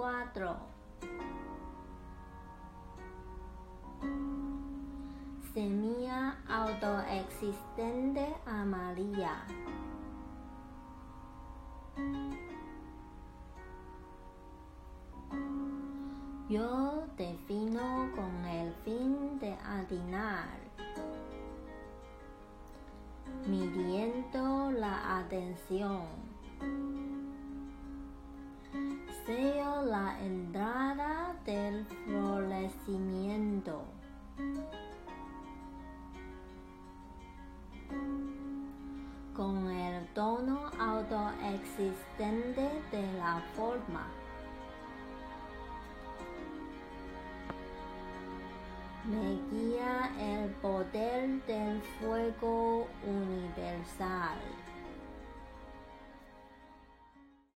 4. Semilla autoexistente amarilla. Yo defino con el fin de atinar, midiendo la atención. Con el tono autoexistente de la forma. me guía el poder del fuego universal.